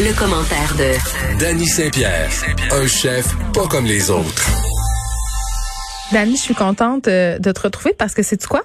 Le commentaire de Danny Saint-Pierre, un chef pas comme les autres. Danny, je suis contente euh, de te retrouver parce que c'est quoi?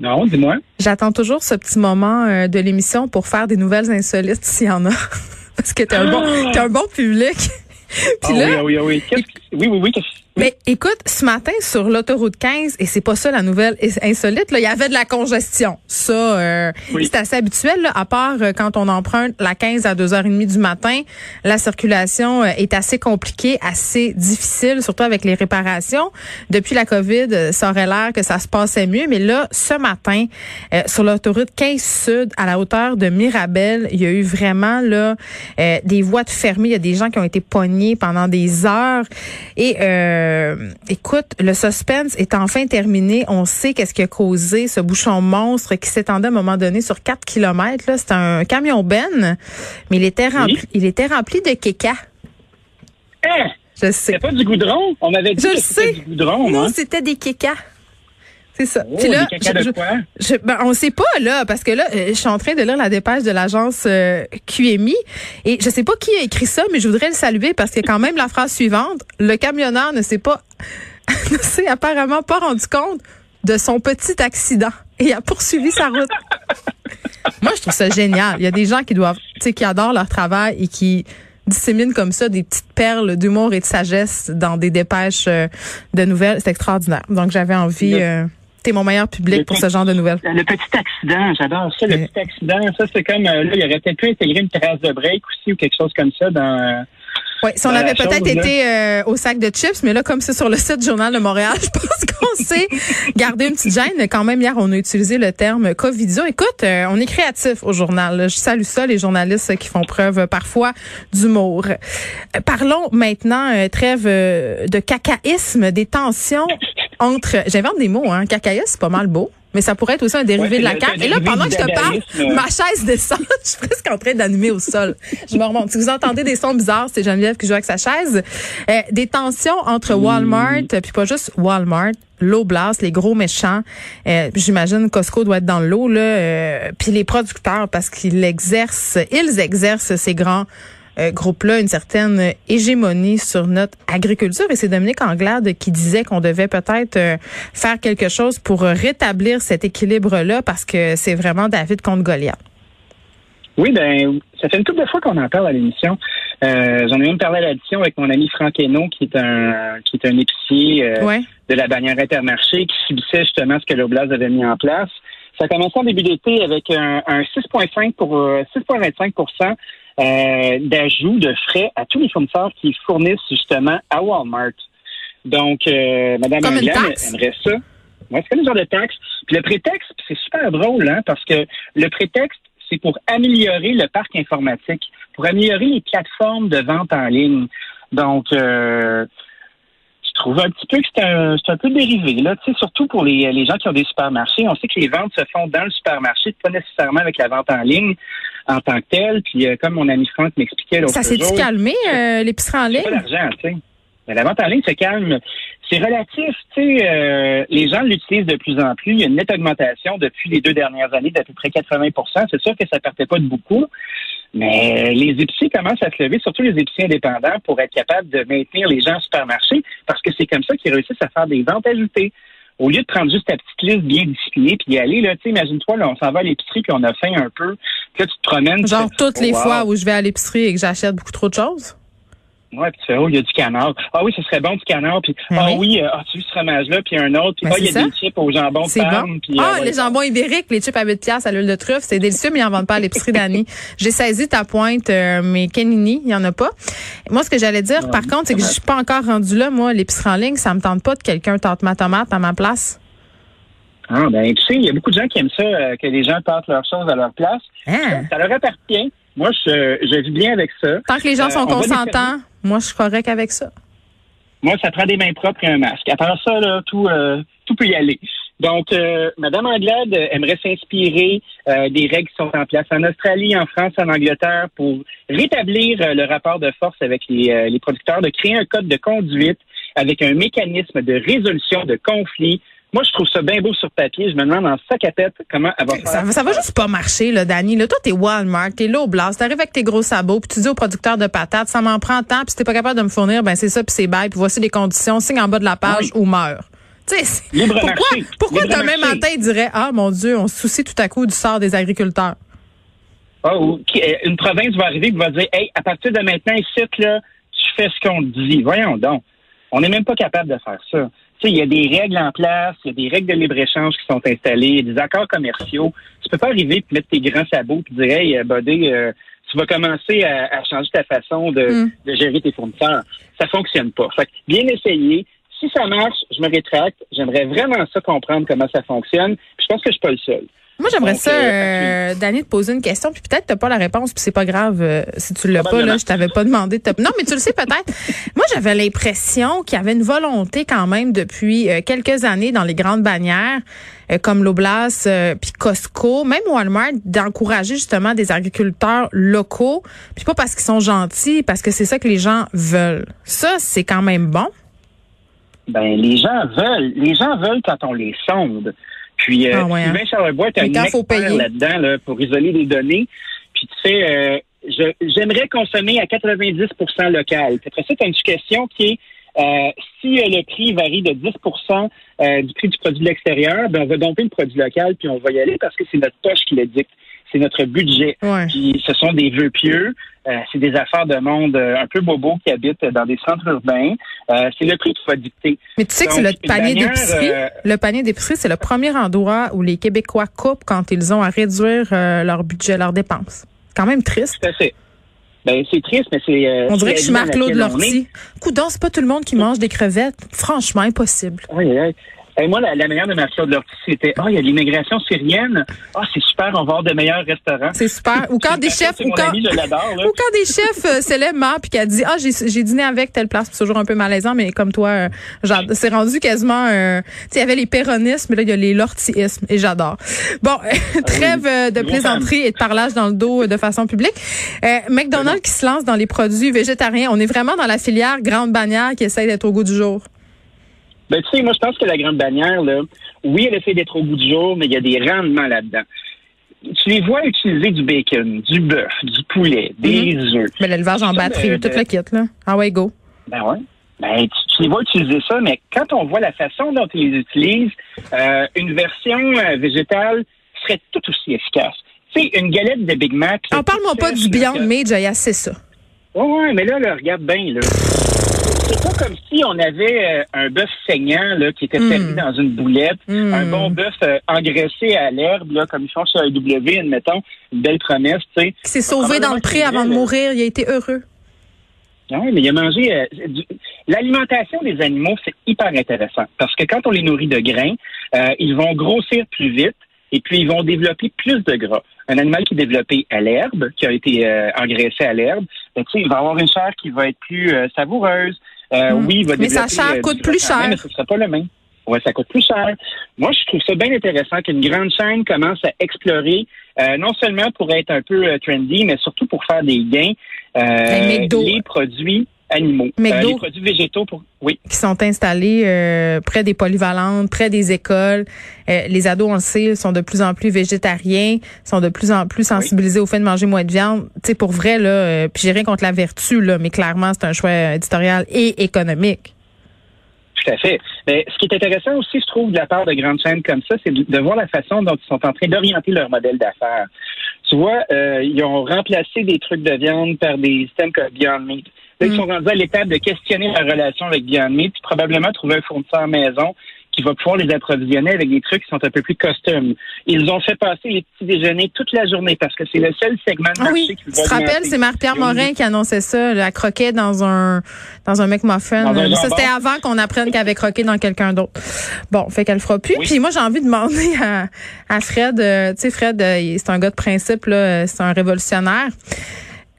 Non, dis-moi. J'attends toujours ce petit moment euh, de l'émission pour faire des nouvelles insolites s'il y en a. parce que t'es un bon, t'es un bon public. Puis là, ah oui, ah oui, oui. Oui, oui, oui. Mais écoute, ce matin sur l'autoroute 15, et c'est pas ça la nouvelle insolite, là, il y avait de la congestion. Ça, euh, c'est assez habituel, là, à part euh, quand on emprunte la 15 à 2h30 du matin. La circulation euh, est assez compliquée, assez difficile, surtout avec les réparations. Depuis la COVID, ça aurait l'air que ça se passait mieux. Mais là, ce matin, sur l'autoroute 15 Sud, à la hauteur de Mirabel, il y a eu vraiment là des voies de fermées. Il y a des gens qui ont été pognés pendant des heures. Et euh, écoute, le suspense est enfin terminé. On sait qu'est-ce qui a causé ce bouchon monstre qui s'étendait à un moment donné sur 4 kilomètres. C'était un camion Ben, mais il était rempli, il était rempli de kéka. Hein? Je sais. C'était pas du goudron? On avait dit que c'était du goudron. Non, c'était des kékas. C'est ça. Oh, là, je, ben, on sait pas là parce que là, euh, je suis en train de lire la dépêche de l'agence euh, QMI et je sais pas qui a écrit ça, mais je voudrais le saluer parce que quand même la phrase suivante, le camionneur ne s'est pas, ne s'est apparemment pas rendu compte de son petit accident et a poursuivi sa route. Moi, je trouve ça génial. Il y a des gens qui doivent, tu sais, qui adorent leur travail et qui disséminent comme ça des petites perles d'humour et de sagesse dans des dépêches euh, de nouvelles. C'est extraordinaire. Donc, j'avais envie. T'es mon meilleur public pour ce genre de nouvelles. Le petit accident, j'adore ça, le petit accident. Ça, c'est comme, euh, là, il aurait peut-être pu intégrer une trace de break aussi ou quelque chose comme ça dans... Euh, oui, si on avait peut-être été euh, au sac de chips, mais là, comme c'est sur le site du Journal de Montréal, je pense qu'on sait garder une petite gêne. Quand même, hier, on a utilisé le terme Covidio. Écoute, on est créatif au journal. Je salue ça, les journalistes qui font preuve parfois d'humour. parlons maintenant, trêve de cacaïsme, des tensions entre, j'invente des mots, hein, cacaïsme, c'est pas mal beau. Mais ça pourrait être aussi un dérivé de la carte. Et là, pendant que je te parle, ma chaise descend. je suis presque en train d'animer au sol. Je me remonte. Si vous entendez des sons bizarres, c'est Geneviève qui joue avec sa chaise. Euh, des tensions entre Walmart, puis pas juste Walmart, l'Oblast, les gros méchants. Euh, J'imagine Costco doit être dans l'eau là. Euh, puis les producteurs parce qu'ils exercent, ils exercent ces grands euh, groupe-là une certaine hégémonie sur notre agriculture. Et c'est Dominique Anglade qui disait qu'on devait peut-être euh, faire quelque chose pour rétablir cet équilibre-là parce que c'est vraiment David contre Goliath. Oui, ben ça fait une couple de fois qu'on en parle à l'émission. Euh, J'en ai même parlé à l'addition avec mon ami Franck Hainaut, qui est un qui est un épicier euh, de la bannière Intermarché, qui subissait justement ce que l'Oblast avait mis en place. Ça a commencé en début d'été avec un, un 6,5 pour 6,25 euh, d'ajout de frais à tous les fournisseurs qui fournissent justement à Walmart. Donc, euh, Mme Anglade aimerait ça. Ouais, c'est comme genre de taxe. Puis le prétexte, c'est super drôle, hein, parce que le prétexte, c'est pour améliorer le parc informatique, pour améliorer les plateformes de vente en ligne. Donc, euh, je trouve un petit peu que c'est un, un, peu dérivé, là, tu sais, surtout pour les, les gens qui ont des supermarchés. On sait que les ventes se font dans le supermarché, pas nécessairement avec la vente en ligne en tant que telle. Puis euh, comme mon ami Franck m'expliquait l'autre jour... Ça s'est calmé, euh, l'épicerie en ligne? pas d'argent, tu sais. Mais la vente en ligne se calme. C'est relatif, tu sais, euh, les gens l'utilisent de plus en plus. Il y a une nette augmentation depuis les deux dernières années d'à peu près 80% C'est sûr que ça partait pas de beaucoup, mais les épiciers commencent à se lever, surtout les épiciers indépendants, pour être capables de maintenir les gens au supermarché, parce que c'est comme ça qu'ils réussissent à faire des ventes ajoutées au lieu de prendre juste ta petite liste bien disciplinée puis y aller, là, tu sais, imagine-toi, là, on s'en va à l'épicerie puis on a faim un peu. Puis là, tu te promènes. Genre toutes les fois où je vais à l'épicerie et que j'achète beaucoup trop de choses? Ouais, puis tu fais, oh, il y a du canard. Ah oui, ce serait bon du canard. Puis, ben ah oui, euh, ah, tu vu ce fromage-là, puis un autre. Puis, ben, ah, il y a des chips au jambon de. Bon. ah, euh, les jambons ibériques, les chips à 8 piastres à l'huile de truffe, c'est délicieux, mais ils n'en vendent pas à l'épicerie d'Annie. J'ai saisi ta pointe, euh, mais Kenini, il n'y en a pas. Moi, ce que j'allais dire, par contre, c'est que je suis pas encore rendu là, moi, l'épicerie en ligne, ça me tente pas de quelqu'un tente ma tomate à ma place. Ah, ben, tu sais, il y a beaucoup de gens qui aiment ça, euh, que les gens tentent leurs choses à leur place. Hein? Ça, leur appartient. Moi, je, je vis bien avec ça. Tant que les gens sont euh, consentants, moi, je suis correct avec ça. Moi, ça prend des mains propres et un masque. À part ça, là, tout, euh, tout peut y aller. Donc, euh, Madame Anglade aimerait s'inspirer des règles qui sont en place en Australie, en France, en Angleterre pour rétablir le rapport de force avec les, les producteurs, de créer un code de conduite avec un mécanisme de résolution de conflits Moi, je trouve ça bien beau sur papier. Je me demande en sac à tête comment elle va faire. Ça, ça va juste pas marcher, là, Danny. Là, toi, t'es Walmart, t'es au Blast, t'arrives avec tes gros sabots, puis tu dis au producteur de patates, ça m'en prend tant, puis si t'es pas capable de me fournir, ben c'est ça, puis c'est bye, puis voici les conditions, signe en bas de la page ou meurs. Libre pourquoi, marché. pourquoi Libre demain marché. matin, il dirait, ah, mon Dieu, on se soucie tout à coup du sort des agriculteurs? Euh, une province va arriver et va dire Hey, à partir de maintenant, ici, là, tu fais ce qu'on te dit. Voyons donc. On n'est même pas capable de faire ça. Tu sais, il y a des règles en place, il y a des règles de libre-échéange qui sont installées, il y a des accords commerciaux. Tu peux pas arriver et mettre tes grands sabots et dire Hey, euh, buddy, euh, tu vas commencer à, à changer ta façon de, Mm. de gérer tes fournisseurs. Ça fonctionne pas. Fait que bien essayé. Si ça marche, je me rétracte. J'aimerais vraiment ça comprendre comment ça fonctionne. Puis je pense que je suis pas le seul. Moi, j'aimerais ça, euh, Danny, te poser une question, puis peut-être t'as pas la réponse, puis c'est pas grave euh, si tu l'as pas, là, je t'avais pas demandé de. Non, mais tu le sais peut-être. Moi, j'avais l'impression qu'il y avait une volonté quand même depuis euh, quelques années dans les grandes bannières, euh, comme l'Oblast, euh, puis Costco, même Walmart, d'encourager justement des agriculteurs locaux, puis pas parce qu'ils sont gentils, parce que c'est ça que les gens veulent. Ça, c'est quand même bon. Ben, les gens veulent. Les gens veulent quand on les sonde. Puis, euh, Ah ouais, hein. Sylvain Charlebois est un expert là-dedans là, pour isoler les données. Puis, tu sais, euh, je- j'aimerais consommer à 90% local. Puis après ça, tu as une question qui est euh, si euh, le prix varie de 10% euh, du prix du produit de l'extérieur, ben on va domper le produit local puis on va y aller parce que c'est notre poche qui le dicte. C'est notre budget. Ouais. Puis ce sont des vœux pieux. Euh, c'est des affaires de monde euh, un peu bobo qui habitent dans des centres urbains. Euh, c'est le prix qui va dicter. Mais tu sais que c'est le Donc, panier d'épicerie. euh, Le panier d'épicerie, c'est le premier endroit où les Québécois coupent quand ils ont à réduire leur budget, leurs dépenses. C'est quand même triste. Tout à fait. Ben, c'est triste, mais c'est. euh, On dirait que je suis Marc-Claude. Lortie. Coudon, c'est pas tout le monde qui mange des crevettes. Franchement, impossible. Oui, oui. Et moi, la, la meilleure de Marc-Claude Lortie, c'était Ah, il y a l'immigration syrienne. Ah, c'est super, on va avoir de meilleurs restaurants. C'est super. Ou quand des chefs, ou quand, ami, ou quand des chefs euh, célèbres puis qu'elle dit ah j'ai j'ai dîné avec telle place, c'est toujours un peu malaisant, mais comme toi, euh, c'est rendu quasiment. euh, tu sais, il y avait les péronismes, mais là il y a les lortiismes et j'adore. Bon, trêve euh, de plaisanterie et de parlage dans le dos euh, de façon publique. Euh, McDonald's qui se lance dans les produits végétariens, on est vraiment dans la filière grande bannière qui essaye d'être au goût du jour. Ben, tu sais, moi, je pense que la grande bannière, là, oui, elle essaie d'être au bout du jour, mais il y a des rendements là-dedans. Tu les vois utiliser du bacon, du bœuf, du poulet, des œufs. Mais l'élevage en batterie, ben, tout ben, le kit là. Ah ouais go. Ben ouais. Ben, tu, tu les vois utiliser ça, mais quand on voit la façon dont ils les utilisent, euh, une version euh, végétale serait tout aussi efficace. Tu sais, une galette de Big Mac. En parle-moi toute pas du Beyond Meat, assez ça. Ouais, ouais, mais là, là regarde bien, là. C'est pas comme si on avait euh, un bœuf saignant, là, qui était Mm. servi dans une boulette, Mm. un bon bœuf euh, engraissé à l'herbe, là, comme ils font chez AEW, admettons, une belle promesse, tu sais. S'est sauvé dans le pré avant de mourir, il a été heureux. Oui, mais il a mangé. euh, du- L'alimentation des animaux, c'est hyper intéressant parce que quand on les nourrit de grains, euh, ils vont grossir plus vite et puis ils vont développer plus de gras. Un animal qui est développé à l'herbe, qui a été euh, engraissé à l'herbe, ben, il va avoir une chair qui va être plus euh, savoureuse. Euh, Mm. Oui, il va Mais sa développer, chair euh, coûte plus cher. Mais ce ne sera pas le même. Ouais, ça coûte plus cher. Moi, je trouve ça bien intéressant qu'une grande chaîne commence à explorer, euh, non seulement pour être un peu euh, trendy, mais surtout pour faire des gains, euh, les produits animaux, McDo. Euh, les produits végétaux pour. Oui. qui sont installés euh, près des polyvalentes, près des écoles. Euh, les ados, on le sait, sont de plus en plus végétariens, sont de plus en plus sensibilisés au fait de manger moins de viande. Tu sais, pour vrai, là, puis j'ai rien contre la vertu, là, mais clairement, c'est un choix éditorial et économique. Tout à fait. Mais ce qui est intéressant aussi, je trouve, de la part de grandes chaînes comme ça, c'est de voir la façon dont ils sont en train d'orienter leur modèle d'affaires. Tu vois, euh, ils ont remplacé des trucs de viande par des systèmes comme Beyond Meat. Là, ils Mm. sont rendus à l'étape de questionner leur relation avec Beyond Meat, puis probablement trouver un fournisseur maison qui va pouvoir les approvisionner avec des trucs qui sont un peu plus custom. Ils ont fait passer les petits déjeuners toute la journée parce que c'est le seul segment de Ah marché oui, qui tu va te rappelles, c'est ont Morin qui annonçait ça, la croquait dans un dans un McMuffin. Dans ça, c'était avant qu'on apprenne qu'elle avait croqué dans quelqu'un d'autre. Bon, fait qu'elle le fera plus. Oui. Puis moi, j'ai envie de demander à, à Fred, euh, tu sais, Fred, euh, c'est un gars de principe, là, euh, c'est un révolutionnaire.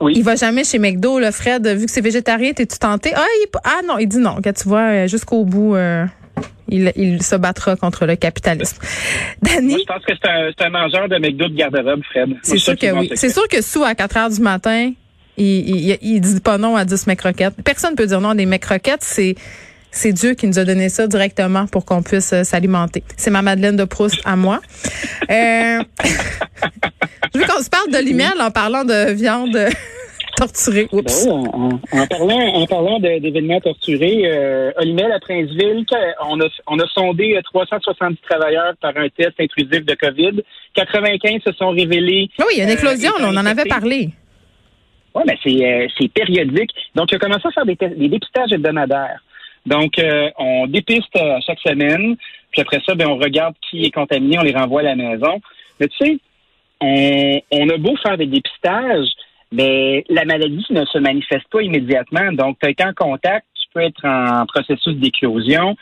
Oui. Il va jamais chez McDo, là, Fred, vu que c'est végétarien, t'es-tu tenté? Ah, il, ah non, il dit non. Que tu vois, jusqu'au bout, euh, il, il se battra contre le capitalisme. Moi, Danny, je pense que c'est un, c'est un mangeur de McDo de garde-robe, Fred. C'est sûr que oui. C'est sûr que sous à 4 heures du matin, il, il, il dit pas non à 10 croquettes. Personne peut dire non à des croquettes. C'est, c'est Dieu qui nous a donné ça directement pour qu'on puisse euh, s'alimenter. C'est ma Madeleine de Proust à moi. Euh, je veux qu'on se parle de l'email en parlant de viande torturée. Oups. Ben en, parlant, en parlant d'événements torturés, euh, Olimel à Princeville, on a, on a sondé 370 travailleurs par un test intrusif de COVID. 95 se sont révélés. Oui, il y a une éclosion, on en avait parlé. Oui, mais c'est périodique. Donc, il a commencé à faire des, des dépistages hebdomadaires. Donc, euh, on dépiste chaque semaine, puis après ça, ben, on regarde qui est contaminé, on les renvoie à la maison. Mais tu sais, on, on a beau faire des dépistages, mais la maladie ne se manifeste pas immédiatement. Donc, tu été en contact, tu peux être en processus d'éclosion,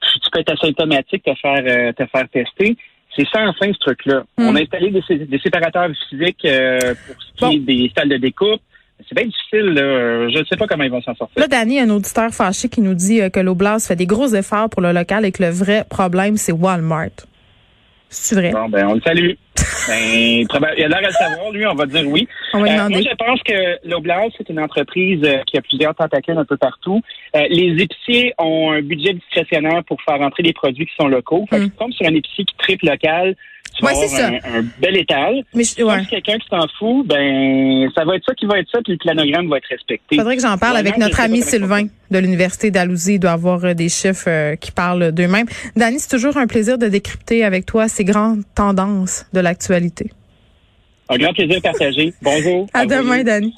tu peux être asymptomatique, te faire, euh, te faire tester. C'est sans fin ce truc-là. Hmm. On a installé des, séparateurs physiques euh, pour ce qui est des salles de découpe. C'est bien difficile. Je ne sais pas comment ils vont s'en sortir. Là, Danny, un auditeur fâché qui nous dit euh, que l'Oblast fait des gros efforts pour le local et que le vrai problème, c'est Walmart. C'est vrai? Bon, ben, on le salue. Ben, il a l'air à le savoir, lui, on va dire oui. On va euh, moi, je pense que l'Oblast, c'est une entreprise euh, qui a plusieurs tentacules un peu partout. les épiciers ont un budget discrétionnaire pour faire entrer des produits qui sont locaux. Fait mm. sur un épicier qui triple local, tu vas Un, bel étal. Mais je, ouais. Si quelqu'un qui s'en fout, ben ça va être ça qui va être ça, puis le planogramme va être respecté. Faudrait que j'en parle avec notre ami Sylvain de l'Université d'Alousie. Il doit avoir euh, des chiffres euh, qui parlent d'eux-mêmes. Dani, c'est toujours un plaisir de décrypter avec toi ces grandes tendances de l'actualité. Un grand plaisir partagé. Bonjour. À, à demain, Dani.